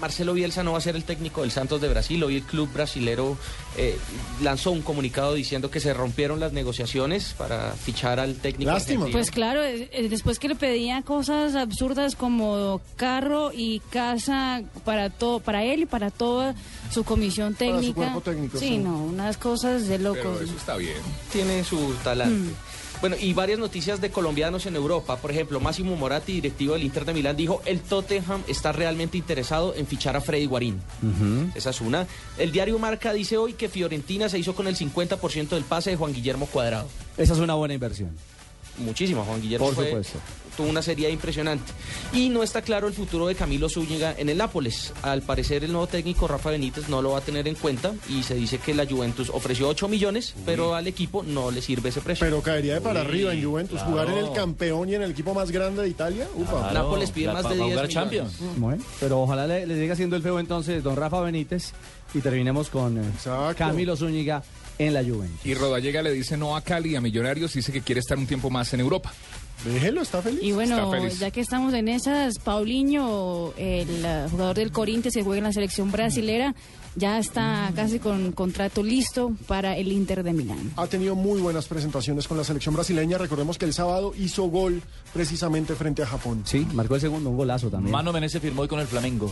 Marcelo Bielsa no va a ser el técnico del Santos de Brasil. Hoy el club brasilero eh, lanzó un comunicado diciendo que se rompieron las negociaciones para fichar al técnico. Lástima. argentino. Pues claro, eh, eh, después que le pedían cosas absurdas como carro y casa para todo, para él y para toda su comisión su técnica. cuerpo técnico, sí, sí. no, unas cosas de locos. Pero eso está bien. tiene su talante. Mm. Bueno, y varias noticias de colombianos en Europa. Por ejemplo, Máximo Moratti, directivo del Inter de Milán, dijo el Tottenham está realmente interesado en fichar a Freddy Guarín. Esa es una. El diario Marca dice hoy que Fiorentina se hizo con el 50% del pase de Juan Guillermo Cuadrado. Esa es una buena inversión. Muchísimo, Juan Guillermo Por fue- supuesto. tuvo una serie impresionante. Y no está claro el futuro de Camilo Zúñiga en el Nápoles. Al parecer el nuevo técnico Rafa Benítez no lo va a tener en cuenta y se dice que la Juventus ofreció 8 millones, pero al equipo no le sirve ese precio. Pero caería de para arriba en Juventus. Jugar en el campeón y en el equipo más grande de Italia. Ufa. Nápoles pide más de 10 millones. Bueno, pero ojalá le, le siga siendo el feo entonces don Rafa Benítez y terminemos con eh. Camilo Zúñiga en la Juventus. Y Rodallega le dice no a Cali, a Millonarios, dice que quiere estar un tiempo más en Europa. Déjelo, está feliz. Y bueno, feliz. ya que estamos en esas, Paulinho, el eh, jugador del Corinthians que juega en la selección brasilera, ya está casi con contrato listo para el Inter de Milán. Ha tenido muy buenas presentaciones con la selección brasileña. Recordemos que el sábado hizo gol precisamente frente a Japón. Sí, marcó el segundo, un golazo también. Mano Menezes firmó hoy con el Flamengo.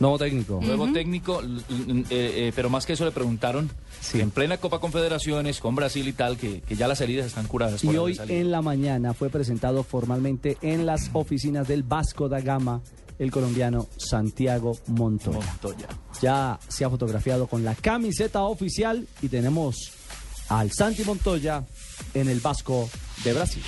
Nuevo técnico. Nuevo técnico, eh, eh, pero más que eso le preguntaron Sí. que en plena Copa Confederaciones con Brasil y tal, que, que ya las heridas están curadas. Y hoy en la mañana fue presentado formalmente en las oficinas del Vasco da Gama el colombiano Santiago Montoya. Montoya. Ya se ha fotografiado con la camiseta oficial y tenemos al Santi Montoya en el Vasco de Brasil.